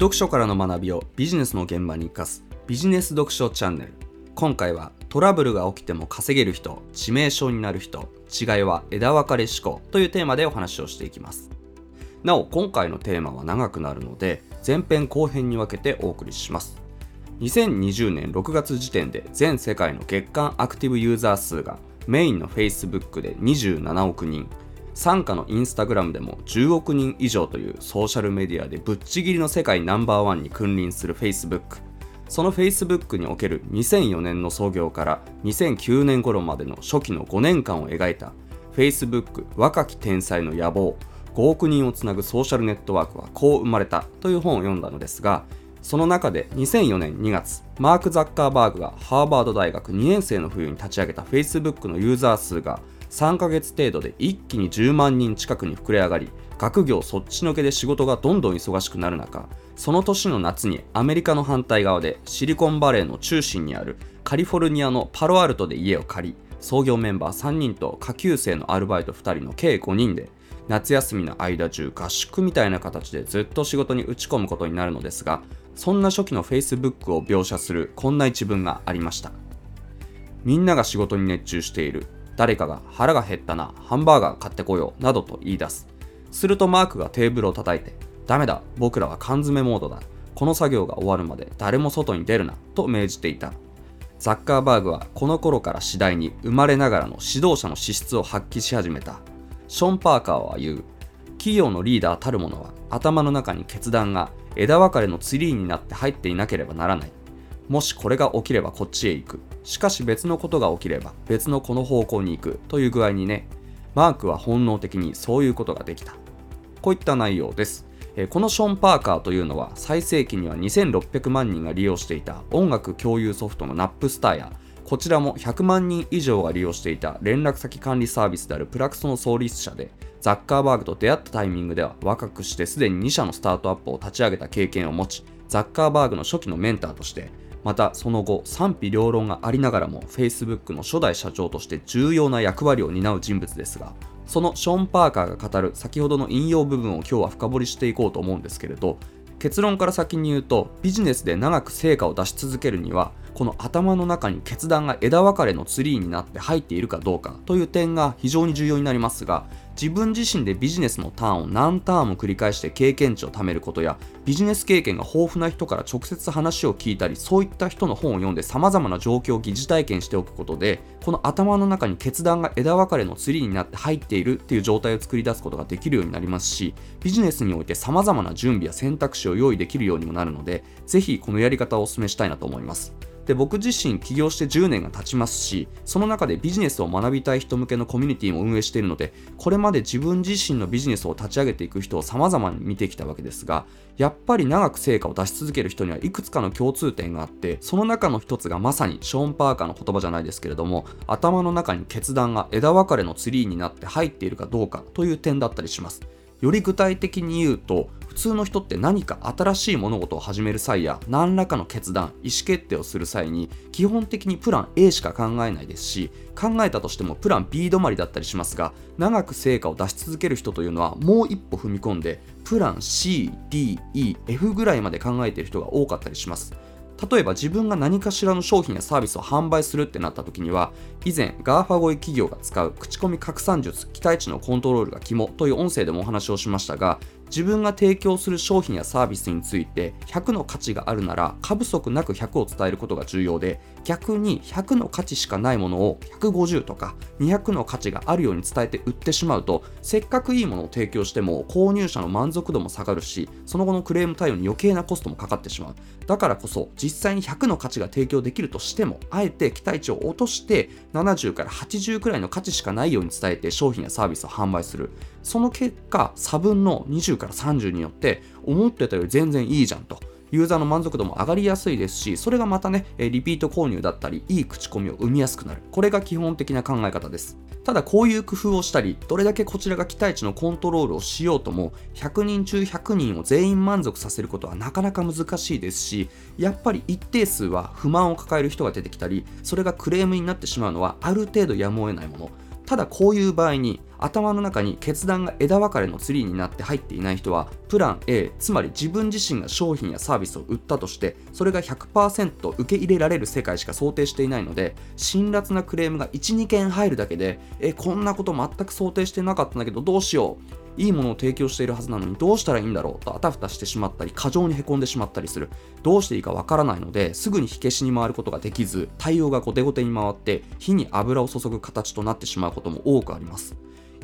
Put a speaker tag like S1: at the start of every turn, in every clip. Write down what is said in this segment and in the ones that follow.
S1: 読書からの学びをビジネスの現場に生かすビジネス読書チャンネル。今回はトラブルが起きても稼げる人致命傷になる人違いは枝分かれ思考というテーマでお話をしていきます。なお今回のテーマは長くなるので前編後編に分けてお送りします。2020年6月時点で全世界の月間アクティブユーザー数がメインの Facebook で27億人。傘下のインスタグラムでも10億人以上というソーシャルメディアでぶっちぎりの世界ナンバーワンに君臨する Facebook その Facebook における2004年の創業から2009年頃までの初期の5年間を描いた Facebook 若き天才の野望5億人をつなぐソーシャルネットワークはこう生まれたという本を読んだのですがその中で2004年2月マーク・ザッカーバーグがハーバード大学2年生の冬に立ち上げた Facebook のユーザー数が3ヶ月程度で一気に10万人近くに膨れ上がり学業そっちのけで仕事がどんどん忙しくなる中その年の夏にアメリカの反対側でシリコンバレーの中心にあるカリフォルニアのパロアルトで家を借り創業メンバー3人と下級生のアルバイト2人の計5人で夏休みの間中合宿みたいな形でずっと仕事に打ち込むことになるのですがそんな初期の Facebook を描写するこんな一文がありました。みんなが仕事に熱中している。誰かが腹が減ったなハンバーガー買ってこようなどと言い出す。するとマークがテーブルを叩いてダメだ僕らは缶詰モードだこの作業が終わるまで誰も外に出るなと命じていた。ザッカーバーグはこの頃から次第に生まれながらの指導者の資質を発揮し始めた。ション・パーカーは言う。企業のリーダーたるものは頭の中に決断が枝分かれのツリーになって入っていなければならない。もしこれが起きればこっちへ行く。しかし別のことが起きれば別のこの方向に行くという具合にねマークは本能的にそういうことができた。こういった内容です。このショーン・パーカーというのは最盛期には2600万人が利用していた音楽共有ソフトのナップスターやこちらも100万人以上が利用していた連絡先管理サービスであるプラクソの創立者でザッカーバーグと出会ったタイミングでは若くしてすでに2社のスタートアップを立ち上げた経験を持ちザッカーバーグの初期のメンターとしてまたその後賛否両論がありながらも Facebook の初代社長として重要な役割を担う人物ですがそのショーン・パーカーが語る先ほどの引用部分を今日は深掘りしていこうと思うんですけれど結論から先に言うとビジネスで長く成果を出し続けるにはこの頭の中に決断が枝分かれのツリーになって入っているかどうかという点が非常に重要になりますが自分自身でビジネスのターンを何ターンも繰り返して経験値を貯めることやビジネス経験が豊富な人から直接話を聞いたりそういった人の本を読んで様々な状況を疑似体験しておくことでこの頭の中に決断が枝分かれのツリーになって入っているっていう状態を作り出すことができるようになりますしビジネスにおいて様々な準備や選択肢を用意できるようにもなるのでぜひこのやり方をお勧めしたいなと思います。で僕自身起業して10年が経ちますしその中でビジネスを学びたい人向けのコミュニティも運営しているのでこれまで自分自身のビジネスを立ち上げていく人を様々に見てきたわけですがやっぱり長く成果を出し続ける人にはいくつかの共通点があってその中の一つがまさにショーン・パーカーの言葉じゃないですけれども頭の中に決断が枝分かれのツリーになって入っているかどうかという点だったりします。より具体的に言うと普通の人って何か新しい物事を始める際や何らかの決断意思決定をする際に基本的にプラン A しか考えないですし考えたとしてもプラン B 止まりだったりしますが長く成果を出し続ける人というのはもう一歩踏み込んでプラン CDEF ぐらいまで考えている人が多かったりします。例えば自分が何かしらの商品やサービスを販売するってなった時には以前 GAFA 越え企業が使う口コミ拡散術期待値のコントロールが肝という音声でもお話をしましたが自分が提供する商品やサービスについて100の価値があるなら過不足なく100を伝えることが重要で逆に100の価値しかないものを150とか200の価値があるように伝えて売ってしまうとせっかくいいものを提供しても購入者の満足度も下がるしその後のクレーム対応に余計なコストもかかってしまう。だからこそ実際に100の価値が提供できるとしてもあえて期待値を落として70から80くらいの価値しかないように伝えて商品やサービスを販売する。その結果差分の20から30によって思ってたより全然いいじゃんと。ユーザーの満足度も上がりやすいですしそれがまたねリピート購入だったりいい口コミを生みやすくなる。これが基本的な考え方です。ただこういう工夫をしたりどれだけこちらが期待値のコントロールをしようとも100人中100人を全員満足させることはなかなか難しいですしやっぱり一定数は不満を抱える人が出てきたりそれがクレームになってしまうのはある程度やむを得ないもの。ただこういう場合に頭の中に決断が枝分かれのツリーになって入っていない人はプラン A つまり自分自身が商品やサービスを売ったとしてそれが100%受け入れられる世界しか想定していないので辛辣なクレームが12件入るだけでえこんなこと全く想定してなかったんだけどどうしよう。いいものを提供しているはずなのにどうしたらいいんだろうとあたふたしてしまったり過剰にへこんでしまったりする。どうしていいかわからないのですぐに火消しに回ることができず対応が後手後手に回って火に油を注ぐ形となってしまうことも多くあります。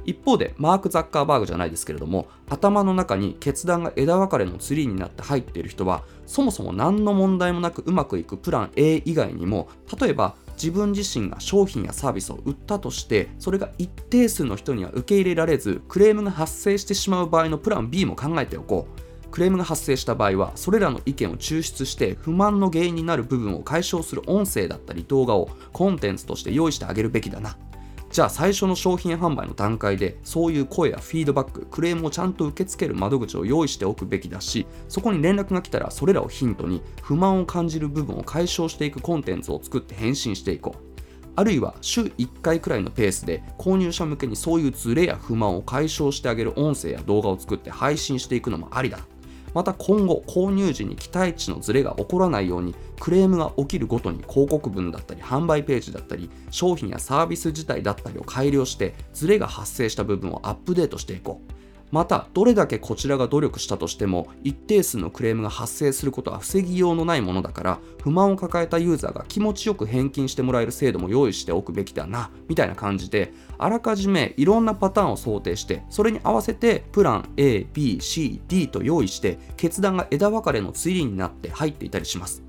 S1: 一方でマーク・ザッカーバーグじゃないですけれども頭の中に決断が枝分かれのツリーになって入っている人はそもそも何の問題もなくうまくいくプラン A 以外にも例えば自分自身が商品やサービスを売ったとしてそれが一定数の人には受け入れられずクレームが発生してしまう場合のプラン B も考えておこう。クレームが発生した場合はそれらの意見を抽出して不満の原因になる部分を解消する音声だったり動画をコンテンツとして用意してあげるべきだな。じゃあ最初の商品販売の段階でそういう声やフィードバッククレームをちゃんと受け付ける窓口を用意しておくべきだしそこに連絡が来たらそれらをヒントに不満を感じる部分を解消していくコンテンツを作って返信していこう。あるいは週1回くらいのペースで購入者向けにそういうズレや不満を解消してあげる音声や動画を作って配信していくのもありだ。また今後購入時に期待値のズレが起こらないようにクレームが起きるごとに広告文だったり販売ページだったり商品やサービス自体だったりを改良してズレが発生した部分をアップデートしていこう。またどれだけこちらが努力したとしても一定数のクレームが発生することは防ぎようのないものだから不満を抱えたユーザーが気持ちよく返金してもらえる制度も用意しておくべきだなみたいな感じであらかじめいろんなパターンを想定してそれに合わせてプラン ABCD と用意して決断が枝分かれのツリーになって入っていたりします。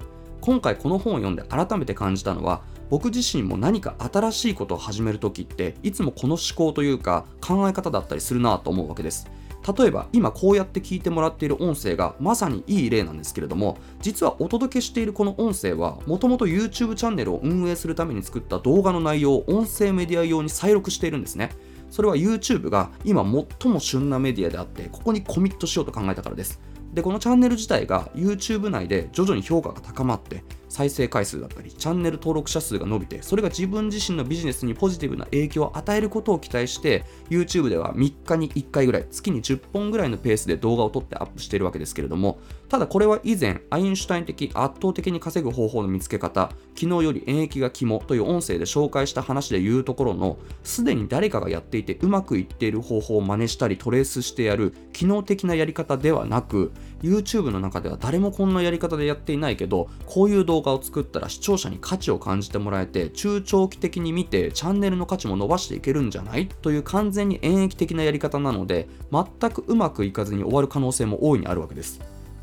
S1: 今回この本を読んで改めて感じたのは僕自身も何か新しいことを始める時っていつもこの思考というか考え方だったりするなと思うわけです。例えば今こうやって聞いてもらっている音声がまさにいい例なんですけれども実はお届けしているこの音声はもともと YouTube チャンネルを運営するために作った動画の内容を音声メディア用に再録しているんですね。それは YouTube が今最も旬なメディアであってここにコミットしようと考えたからです。でこのチャンネル自体が YouTube 内で徐々に評価が高まって再生回数だったりチャンネル登録者数が伸びてそれが自分自身のビジネスにポジティブな影響を与えることを期待して YouTube では3日に1回ぐらい月に10本ぐらいのペースで動画を撮ってアップしているわけですけれどもただこれは以前アインシュタイン的圧倒的に稼ぐ方法の見つけ方昨日より演疫が肝という音声で紹介した話で言うところのすでに誰かがやっていてうまくいっている方法を真似したりトレースしてやる機能的なやり方ではなく YouTube の中では誰もこんなやり方でやっていないけどこういう動画を作ったら視聴者に価値を感じてもらえて中長期的に見てチャンネルの価値も伸ばしていけるんじゃない？という完全に演疫的なやり方なので全くうまくいかずに終わる可能性も大いにあるわけです。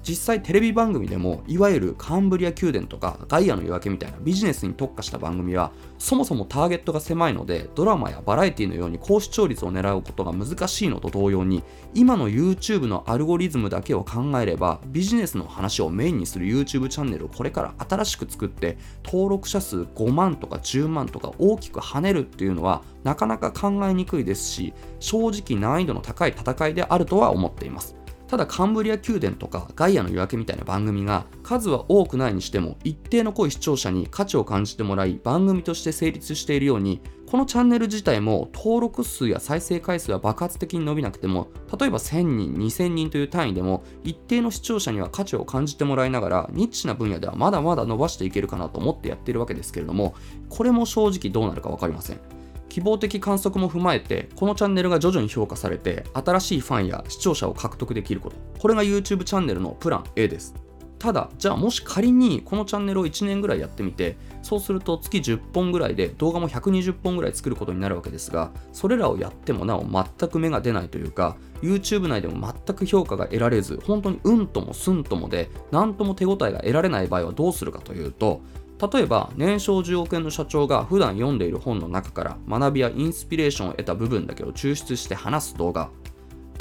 S1: 実際テレビ番組でもいわゆるカンブリア宮殿とかガイアの夜明けみたいなビジネスに特化した番組はそもそもターゲットが狭いのでドラマやバラエティのように高視聴率を狙うことが難しいのと同様に今の YouTube のアルゴリズムだけを考えればビジネスの話をメインにする YouTube チャンネルをこれから新しく作って登録者数5万とか10万とか大きく跳ねるっていうのはなかなか考えにくいですし正直難易度の高い戦いであるとは思っています。ただカンブリア宮殿とかガイアの夜明けみたいな番組が数は多くないにしても一定の濃い視聴者に価値を感じてもらい番組として成立しているようにこのチャンネル自体も登録数や再生回数は爆発的に伸びなくても例えば1000人2000人という単位でも一定の視聴者には価値を感じてもらいながらニッチな分野ではまだまだ伸ばしていけるかなと思ってやっているわけですけれどもこれも正直どうなるか分かりません。希望的観測も踏まえてこのチャンネルが徐々に評価されて新しいファンや視聴者を獲得できること。これが YouTube チャンネルのプラン A です。ただじゃあもし仮にこのチャンネルを1年ぐらいやってみてそうすると月10本ぐらいで動画も120本ぐらい作ることになるわけですがそれらをやってもなお全く芽が出ないというか YouTube 内でも全く評価が得られず本当にうんともすんともで何とも手応えが得られない場合はどうするかというと例えば年商10億円の社長が普段読んでいる本の中から学びやインスピレーションを得た部分だけを抽出して話す動画。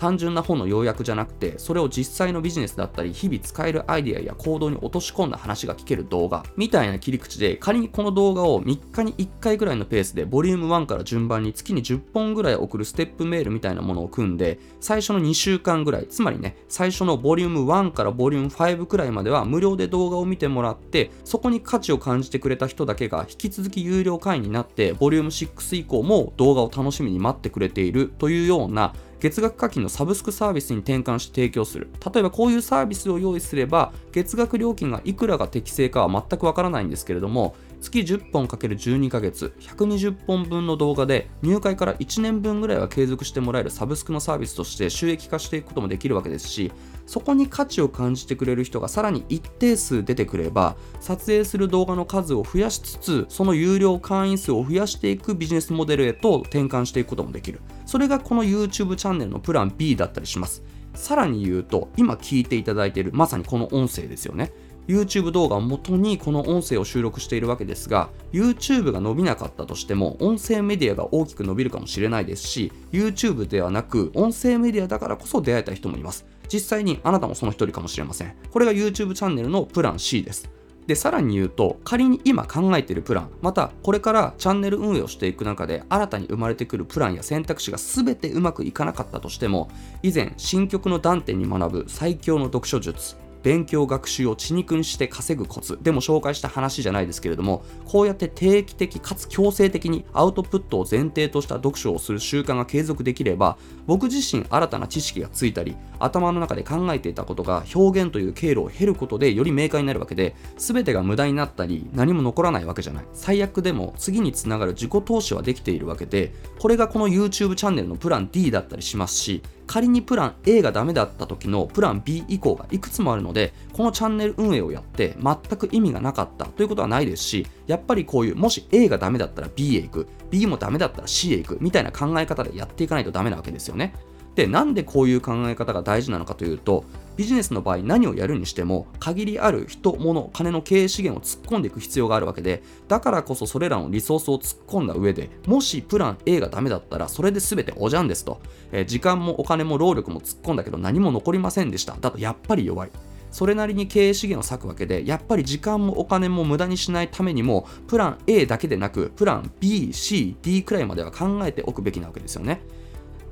S1: 単純な本の要約じゃなくてそれを実際のビジネスだったり日々使えるアイデアや行動に落とし込んだ話が聞ける動画みたいな切り口で仮にこの動画を3日に1回ぐらいのペースでボリューム1から順番に月に10本ぐらい送るステップメールみたいなものを組んで最初の2週間ぐらいつまりね最初のボリューム1からボリューム5くらいまでは無料で動画を見てもらってそこに価値を感じてくれた人だけが引き続き有料会員になってボリューム6以降も動画を楽しみに待ってくれているというような月額課金のサブスクサービスに転換して提供する。例えばこういうサービスを用意すれば月額料金がいくらが適正かは全くわからないんですけれども月10本 ×12 ヶ月120本分の動画で入会から1年分ぐらいは継続してもらえるサブスクのサービスとして収益化していくこともできるわけですしそこに価値を感じてくれる人がさらに一定数出てくれば撮影する動画の数を増やしつつその有料会員数を増やしていくビジネスモデルへと転換していくこともできる。それがこの YouTube チャンネルのプラン B だったりします。さらに言うと今聞いていただいているまさにこの音声ですよね。YouTube 動画を元にこの音声を収録しているわけですが YouTube が伸びなかったとしても音声メディアが大きく伸びるかもしれないですし YouTube ではなく音声メディアだからこそ出会えた人もいます。実際にあなたもその一人かもしれません。これが YouTube チャンネルのプラン C です。でさらに言うと仮に今考えてるプランまたこれからチャンネル運営をしていく中で新たに生まれてくるプランや選択肢が全てうまくいかなかったとしても以前新曲の断点に学ぶ最強の読書術勉強学習を血肉にして稼ぐコツ。でも紹介した話じゃないですけれどもこうやって定期的かつ強制的にアウトプットを前提とした読書をする習慣が継続できれば僕自身新たな知識がついたり頭の中で考えていたことが表現という経路を経ることでより明快になるわけで全てが無駄になったり何も残らないわけじゃない。最悪でも次につながる自己投資はできているわけでこれがこの YouTube チャンネルのプラン D だったりしますし仮にプラン A がダメだった時のプラン B 以降がいくつもあるのでこのチャンネル運営をやって全く意味がなかったということはないですしやっぱりこういうもし A がダメだったら B へ行く B もダメだったら C へ行くみたいな考え方でやっていかないとダメなわけですよね。でなんでこういう考え方が大事なのかというとビジネスの場合何をやるにしても限りある人物金の経営資源を突っ込んでいく必要があるわけでだからこそそれらのリソースを突っ込んだ上でもしプラン A がダメだったらそれで全ておじゃんですと、えー、時間もお金も労力も突っ込んだけど何も残りませんでした。だとやっぱり弱い。それなりに経営資源を割くわけでやっぱり時間もお金も無駄にしないためにもプラン A だけでなくプラン B、C、D くらいまでは考えておくべきなわけですよね。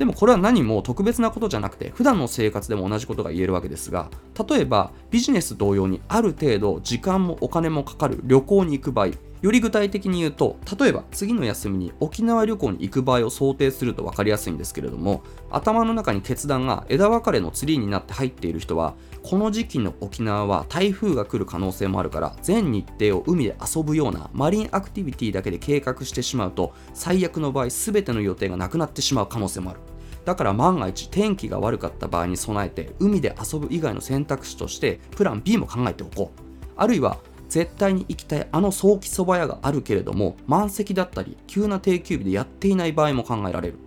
S1: でもこれは何も特別なことじゃなくて普段の生活でも同じことが言えるわけですが例えばビジネス同様にある程度時間もお金もかかる旅行に行く場合より具体的に言うと例えば次の休みに沖縄旅行に行く場合を想定すると分かりやすいんですけれども頭の中に決断が枝分かれのツリーになって入っている人はこの時期の沖縄は台風が来る可能性もあるから全日程を海で遊ぶようなマリンアクティビティだけで計画してしまうと最悪の場合全ての予定がなくなってしまう可能性もある。だから万が一天気が悪かった場合に備えて海で遊ぶ以外の選択肢としてプラン B も考えておこう。あるいは絶対に行きたいあの早期そば屋があるけれども満席だったり急な定休日でやっていない場合も考えられる。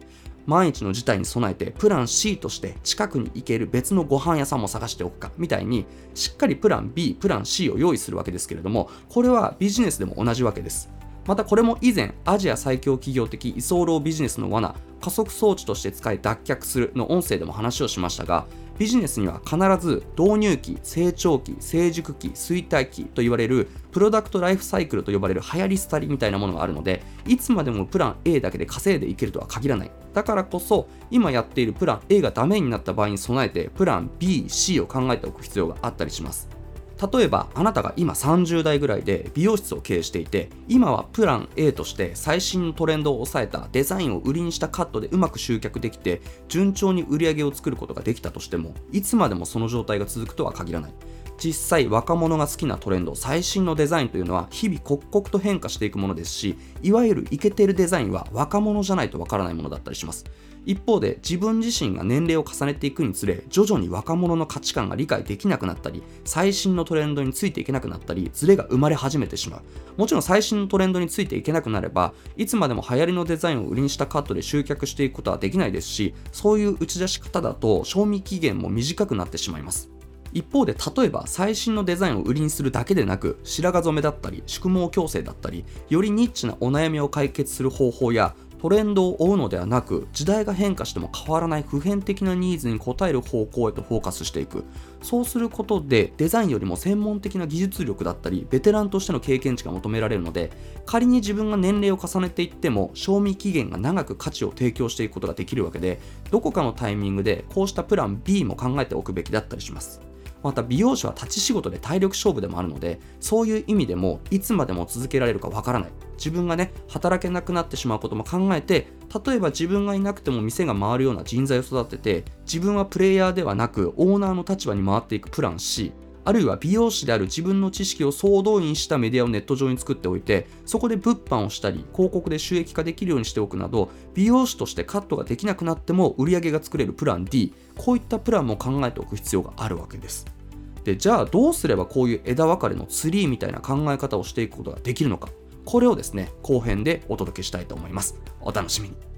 S1: 万一の事態に備えてプラン C として近くに行ける別のご飯屋さんも探しておくか。みたいにしっかりプラン B プラン C を用意するわけですけれどもこれはビジネスでも同じわけです。またこれも以前アジア最強企業的居候ビジネスの罠加速装置として使い脱却するの音声でも話をしましたがビジネスには必ず導入期、成長期、成熟期、衰退期と言われるプロダクトライフサイクルと呼ばれる流行り廃りみたいなものがあるのでいつまでもプラン A だけで稼いでいけるとは限らない。だからこそ今やっているプラン A がダメになった場合に備えてプラン B、C を考えておく必要があったりします。例えばあなたが今30代ぐらいで美容室を経営していて今はプラン A として最新のトレンドを抑えたデザインを売りにしたカットでうまく集客できて順調に売り上げを作ることができたとしてもいつまでもその状態が続くとは限らない。実際若者が好きなトレンド最新のデザインというのは日々刻々と変化していくものですしいわゆるイケてるデザインは若者じゃないとわからないものだったりします。一方で自分自身が年齢を重ねていくにつれ徐々に若者の価値観が理解できなくなったり最新のトレンドについていけなくなったりズレが生まれ始めてしまう。もちろん最新のトレンドについていけなくなればいつまでも流行りのデザインを売りにしたカットで集客していくことはできないですしそういう打ち出し方だと賞味期限も短くなってしまいます。一方で例えば最新のデザインを売りにするだけでなく白髪染めだったり宿毛矯正だったりよりニッチなお悩みを解決する方法やトレンドを追うのではなく時代が変化しても変わらない普遍的なニーズに応える方向へとフォーカスしていく。そうすることでデザインよりも専門的な技術力だったりベテランとしての経験値が求められるので仮に自分が年齢を重ねていっても賞味期限が長く価値を提供していくことができるわけでどこかのタイミングでこうしたプラン B も考えておくべきだったりします。また美容師は立ち仕事で体力勝負でもあるのでそういう意味でもいつまでも続けられるかわからない。自分がね働けなくなってしまうことも考えて例えば自分がいなくても店が回るような人材を育てて自分はプレイヤーではなくオーナーの立場に回っていくプラン C あるいは美容師である自分の知識を総動員したメディアをネット上に作っておいてそこで物販をしたり広告で収益化できるようにしておくなど美容師としてカットができなくなっても売り上げが作れるプラン D こういったプランも考えておく必要があるわけです。でじゃあどうすればこういう枝分かれのツリーみたいな考え方をしていくことができるのか。これをですね後編でお届けしたいと思います。お楽しみに。